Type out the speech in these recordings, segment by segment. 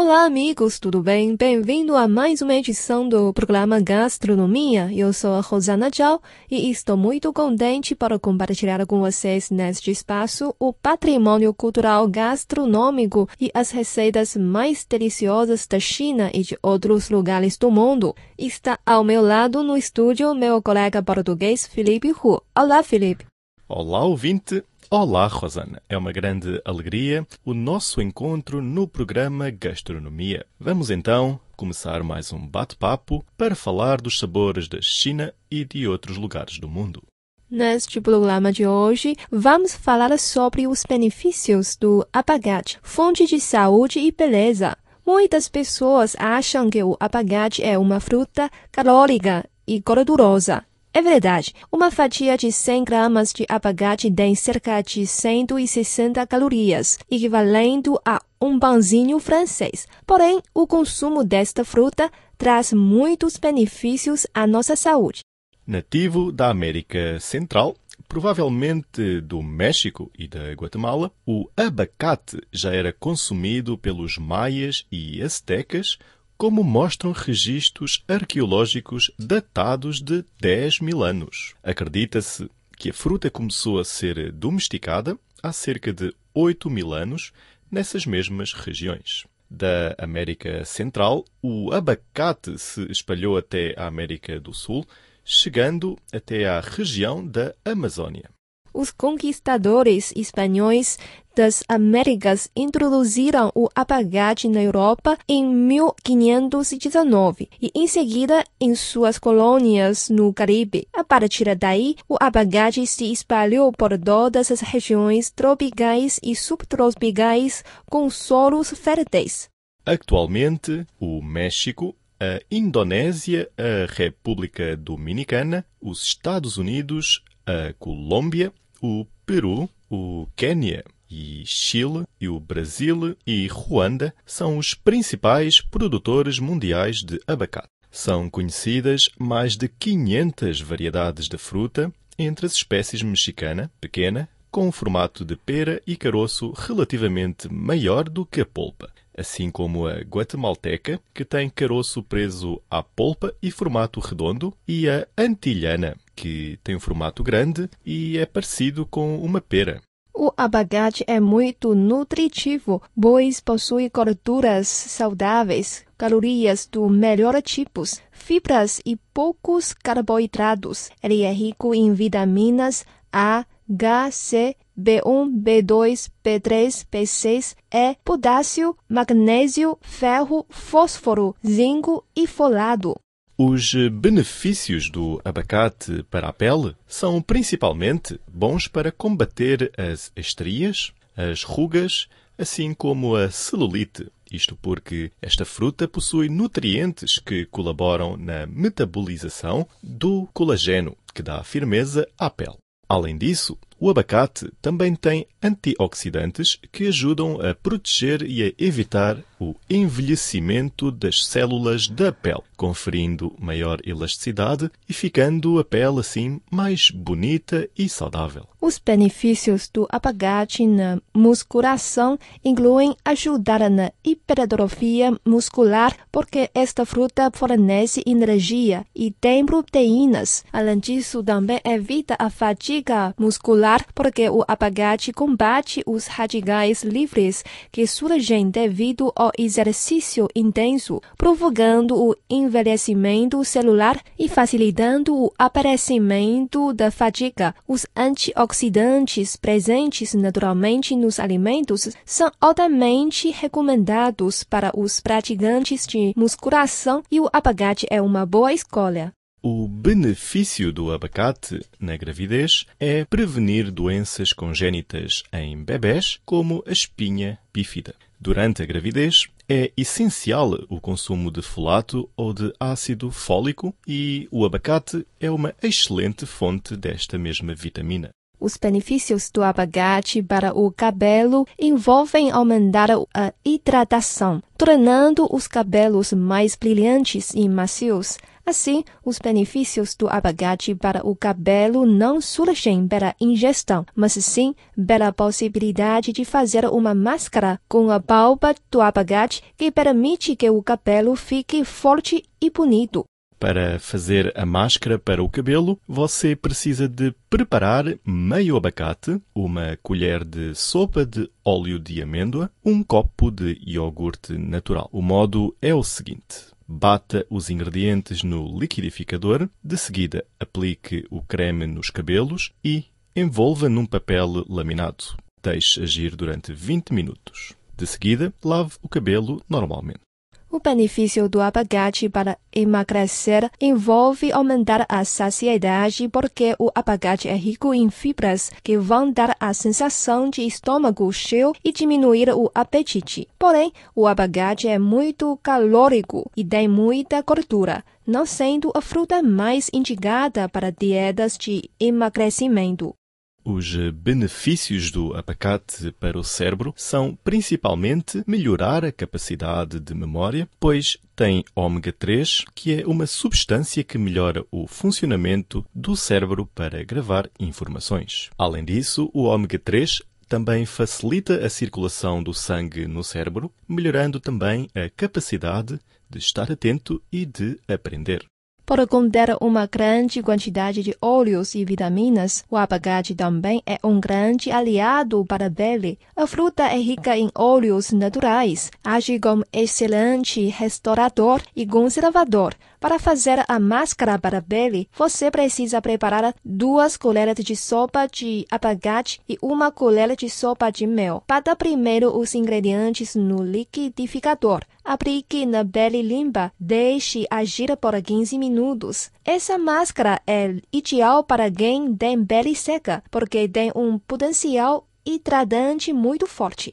Olá, amigos, tudo bem? Bem-vindo a mais uma edição do programa Gastronomia. Eu sou a Rosana Zhao e estou muito contente para compartilhar com vocês neste espaço o patrimônio cultural gastronômico e as receitas mais deliciosas da China e de outros lugares do mundo. Está ao meu lado no estúdio meu colega português Felipe Hu. Olá, Felipe. Olá, ouvinte. Olá, Rosana. É uma grande alegria o nosso encontro no programa Gastronomia. Vamos então começar mais um bate-papo para falar dos sabores da China e de outros lugares do mundo. Neste programa de hoje, vamos falar sobre os benefícios do abacate, fonte de saúde e beleza. Muitas pessoas acham que o abacate é uma fruta calórica e gordurosa. É verdade, uma fatia de 100 gramas de abacate tem cerca de 160 calorias, equivalendo a um pãozinho francês. Porém, o consumo desta fruta traz muitos benefícios à nossa saúde. Nativo da América Central, provavelmente do México e da Guatemala, o abacate já era consumido pelos maias e astecas como mostram registros arqueológicos datados de 10 mil anos. Acredita-se que a fruta começou a ser domesticada há cerca de 8 mil anos nessas mesmas regiões. Da América Central, o abacate se espalhou até a América do Sul, chegando até à região da Amazônia os conquistadores espanhóis das Américas introduziram o abacate na Europa em 1519 e em seguida em suas colônias no Caribe. A partir daí, o abacate se espalhou por todas as regiões tropicais e subtropicais com solos férteis. Atualmente, o México a Indonésia, a República Dominicana, os Estados Unidos, a Colômbia, o Peru, o Quênia e Chile e o Brasil e Ruanda são os principais produtores mundiais de abacate. São conhecidas mais de 500 variedades de fruta, entre as espécies mexicana, pequena, com um formato de pera e caroço relativamente maior do que a polpa, assim como a guatemalteca, que tem caroço preso à polpa e formato redondo, e a antilhana, que tem um formato grande e é parecido com uma pera. O abacate é muito nutritivo, pois possui gorduras saudáveis, calorias do melhor tipos, fibras e poucos carboidratos. Ele é rico em vitaminas A, H, C, B1, B2, B3, B6, E, potássio, magnésio, ferro, fósforo, zinco e folado. Os benefícios do abacate para a pele são principalmente bons para combater as estrias, as rugas, assim como a celulite. Isto porque esta fruta possui nutrientes que colaboram na metabolização do colageno, que dá firmeza à pele. Além disso, o abacate também tem antioxidantes que ajudam a proteger e a evitar o envelhecimento das células da pele, conferindo maior elasticidade e ficando a pele assim mais bonita e saudável. Os benefícios do abacate na musculação incluem ajudar na hipertrofia muscular, porque esta fruta fornece energia e tem proteínas. Além disso, também evita a fadiga muscular, porque o abacate combate os radicais livres que surgem devido ao exercício intenso, provocando o envelhecimento celular e facilitando o aparecimento da fadiga. Os antioxidantes presentes naturalmente nos alimentos são altamente recomendados para os praticantes de musculação e o abacate é uma boa escolha. O benefício do abacate na gravidez é prevenir doenças congênitas em bebés, como a espinha bífida. Durante a gravidez, é essencial o consumo de folato ou de ácido fólico e o abacate é uma excelente fonte desta mesma vitamina. Os benefícios do abacate para o cabelo envolvem aumentar a hidratação, tornando os cabelos mais brilhantes e macios, Assim, os benefícios do abacate para o cabelo não surgem pela ingestão, mas sim pela possibilidade de fazer uma máscara com a palpa do abacate que permite que o cabelo fique forte e bonito. Para fazer a máscara para o cabelo, você precisa de preparar meio abacate, uma colher de sopa de óleo de amêndoa, um copo de iogurte natural. O modo é o seguinte: Bata os ingredientes no liquidificador, de seguida aplique o creme nos cabelos e envolva num papel laminado. Deixe agir durante 20 minutos. De seguida, lave o cabelo normalmente. O benefício do abacate para emagrecer envolve aumentar a saciedade porque o abacate é rico em fibras que vão dar a sensação de estômago cheio e diminuir o apetite. Porém, o abacate é muito calórico e tem muita gordura, não sendo a fruta mais indicada para dietas de emagrecimento. Os benefícios do abacate para o cérebro são principalmente melhorar a capacidade de memória, pois tem ômega 3, que é uma substância que melhora o funcionamento do cérebro para gravar informações. Além disso, o ômega 3 também facilita a circulação do sangue no cérebro, melhorando também a capacidade de estar atento e de aprender. Por conter uma grande quantidade de óleos e vitaminas, o abacate também é um grande aliado para a pele. A fruta é rica em óleos naturais, age como excelente restaurador e conservador. Para fazer a máscara para a pele, você precisa preparar duas colheres de sopa de abacate e uma colher de sopa de mel. Bata primeiro os ingredientes no liquidificador. Aplique na pele limpa, deixe agir por 15 minutos. Essa máscara é ideal para quem tem pele seca, porque tem um potencial hidratante muito forte.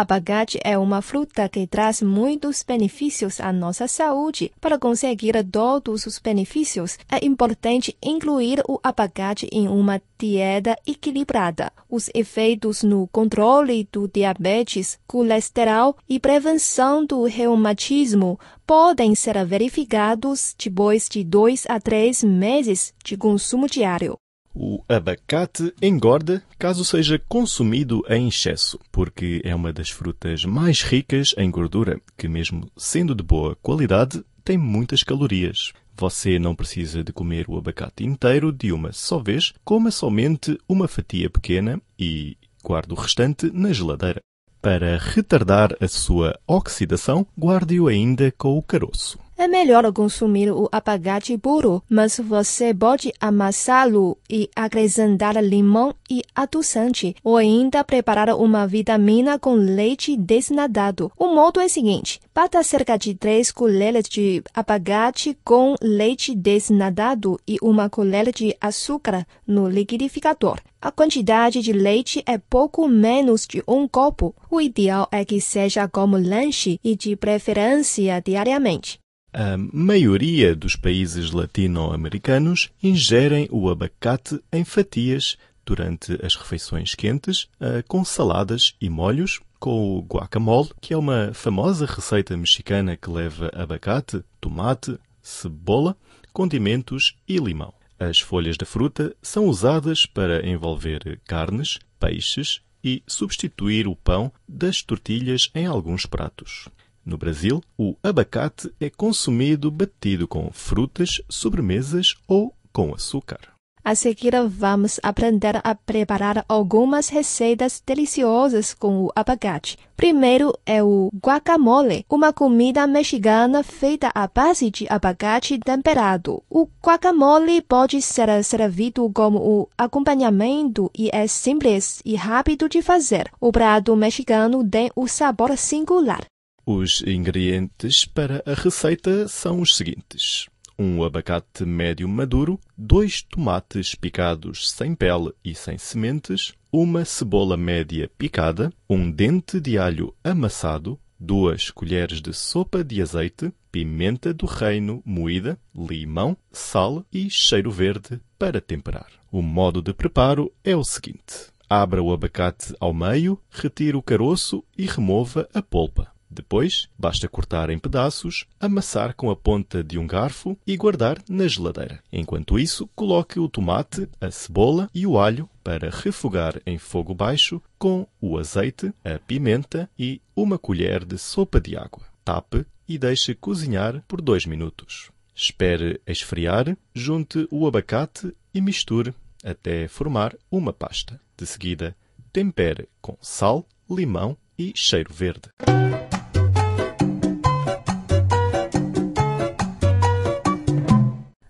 Abacate é uma fruta que traz muitos benefícios à nossa saúde. Para conseguir todos os benefícios, é importante incluir o abacate em uma dieta equilibrada. Os efeitos no controle do diabetes, colesterol e prevenção do reumatismo podem ser verificados depois de dois a três meses de consumo diário. O abacate engorda caso seja consumido em excesso, porque é uma das frutas mais ricas em gordura, que, mesmo sendo de boa qualidade, tem muitas calorias. Você não precisa de comer o abacate inteiro de uma só vez, coma somente uma fatia pequena e guarde o restante na geladeira. Para retardar a sua oxidação, guarde-o ainda com o caroço. É melhor consumir o abacate puro, mas você pode amassá-lo e acrescentar limão e adoçante, ou ainda preparar uma vitamina com leite desnatado. O modo é o seguinte: bata cerca de 3 colheres de abacate com leite desnatado e uma colher de açúcar no liquidificador. A quantidade de leite é pouco menos de um copo. O ideal é que seja como lanche e de preferência diariamente. A maioria dos países latino-americanos ingerem o abacate em fatias durante as refeições quentes, eh, com saladas e molhos, com o guacamole, que é uma famosa receita mexicana que leva abacate, tomate, cebola, condimentos e limão. As folhas da fruta são usadas para envolver carnes, peixes e substituir o pão das tortilhas em alguns pratos. No Brasil, o abacate é consumido batido com frutas, sobremesas ou com açúcar. A seguir, vamos aprender a preparar algumas receitas deliciosas com o abacate. Primeiro é o guacamole, uma comida mexicana feita à base de abacate temperado. O guacamole pode ser servido como o acompanhamento e é simples e rápido de fazer. O prato mexicano tem o sabor singular. Os ingredientes para a receita são os seguintes: um abacate médio maduro, dois tomates picados sem pele e sem sementes, uma cebola média picada, um dente de alho amassado, duas colheres de sopa de azeite, pimenta do reino moída, limão, sal e cheiro verde para temperar. O modo de preparo é o seguinte: Abra o abacate ao meio, retire o caroço e remova a polpa. Depois, basta cortar em pedaços, amassar com a ponta de um garfo e guardar na geladeira. Enquanto isso, coloque o tomate, a cebola e o alho para refogar em fogo baixo com o azeite, a pimenta e uma colher de sopa de água. Tape e deixe cozinhar por dois minutos. Espere esfriar, junte o abacate e misture até formar uma pasta. De seguida, tempere com sal, limão e cheiro verde.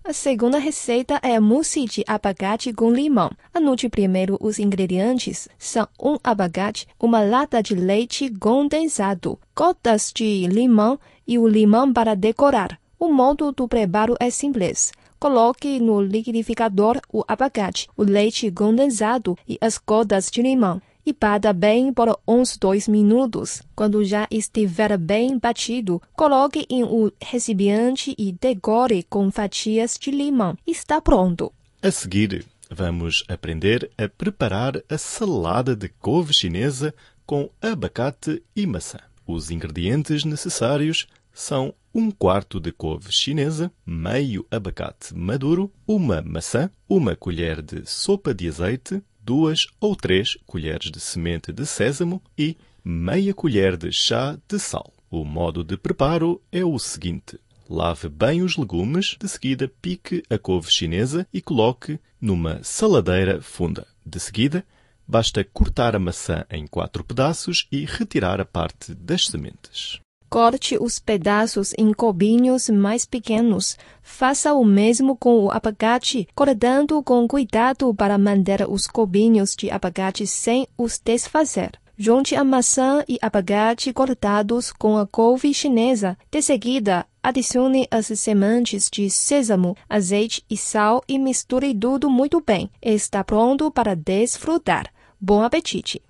A segunda receita é a mousse de abacate com limão. Anote primeiro os ingredientes. São um abacate, uma lata de leite condensado, gotas de limão e o limão para decorar. O modo do preparo é simples. Coloque no liquidificador o abacate, o leite condensado e as gotas de limão e bata bem por uns dois minutos. Quando já estiver bem batido, coloque em um recipiente e decore com fatias de limão. Está pronto. A seguir, vamos aprender a preparar a salada de couve chinesa com abacate e maçã. Os ingredientes necessários são um quarto de couve chinesa, meio abacate maduro, uma maçã, uma colher de sopa de azeite, duas ou três colheres de semente de sésamo e meia colher de chá de sal. O modo de preparo é o seguinte. Lave bem os legumes, de seguida pique a couve chinesa e coloque numa saladeira funda. De seguida, basta cortar a maçã em quatro pedaços e retirar a parte das sementes. Corte os pedaços em cubinhos mais pequenos. Faça o mesmo com o abacate, cortando com cuidado para manter os cubinhos de abacate sem os desfazer. Junte a maçã e abacate cortados com a couve chinesa. De seguida, adicione as sementes de sêsamo, azeite e sal e misture tudo muito bem. Está pronto para desfrutar. Bom apetite!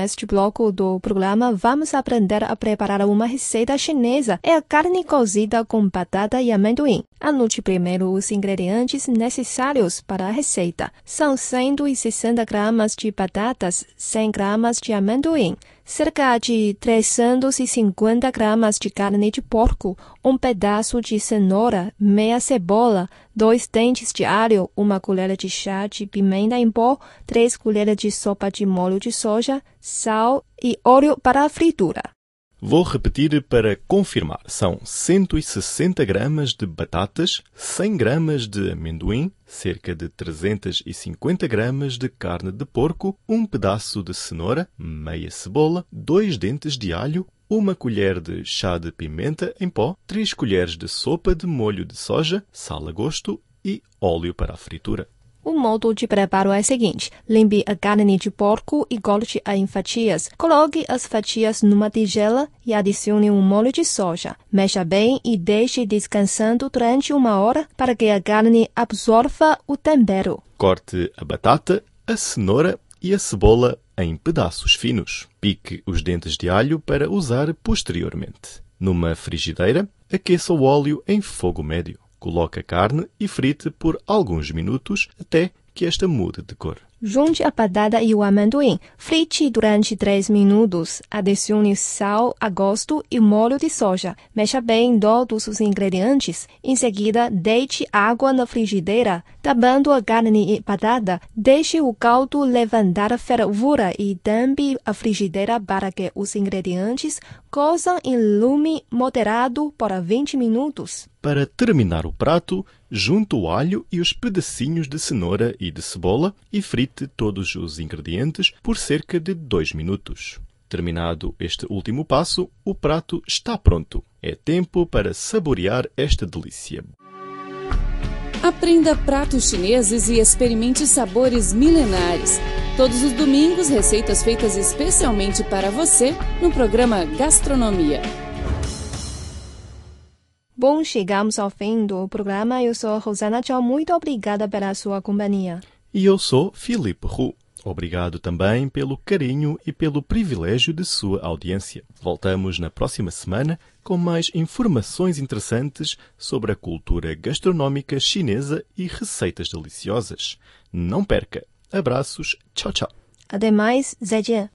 Neste bloco do programa, vamos aprender a preparar uma receita chinesa. É a carne cozida com batata e amendoim. Anote primeiro os ingredientes necessários para a receita. São 160 gramas de batatas, 100 gramas de amendoim, cerca de 350 gramas de carne de porco, um pedaço de cenoura, meia cebola, dois dentes de alho, uma colher de chá de pimenta em pó, três colheres de sopa de molho de soja, sal e óleo para a fritura. Vou repetir para confirmar. São 160 gramas de batatas, 100 gramas de amendoim, cerca de 350 gramas de carne de porco, um pedaço de cenoura, meia cebola, dois dentes de alho, uma colher de chá de pimenta em pó, três colheres de sopa de molho de soja, sal a gosto e óleo para a fritura. O modo de preparo é o seguinte: limpe a carne de porco e corte-a em fatias. Coloque as fatias numa tigela e adicione um molho de soja. Mexa bem e deixe descansando durante uma hora para que a carne absorva o tempero. Corte a batata, a cenoura e a cebola em pedaços finos. Pique os dentes de alho para usar posteriormente. Numa frigideira, aqueça o óleo em fogo médio. Coloque a carne e frite por alguns minutos até que esta mude de cor. Junte a batata e o amendoim. Frite durante 3 minutos. Adicione sal a gosto e molho de soja. Mexa bem todos os ingredientes. Em seguida, deite água na frigideira. Tapando a carne e batata, deixe o caldo levantar a fervura e tampe a frigideira para que os ingredientes cozam em lume moderado por 20 minutos. Para terminar o prato, junte o alho e os pedacinhos de cenoura e de cebola e frite todos os ingredientes por cerca de 2 minutos. Terminado este último passo, o prato está pronto. É tempo para saborear esta delícia. Aprenda pratos chineses e experimente sabores milenares. Todos os domingos, receitas feitas especialmente para você no programa Gastronomia. Bom, chegamos ao fim do programa. Eu sou Rosana Tchau. Muito obrigada pela sua companhia. E eu sou Filipe Hu. Obrigado também pelo carinho e pelo privilégio de sua audiência. Voltamos na próxima semana com mais informações interessantes sobre a cultura gastronómica chinesa e receitas deliciosas. Não perca! Abraços, tchau, tchau. Até mais, 再见。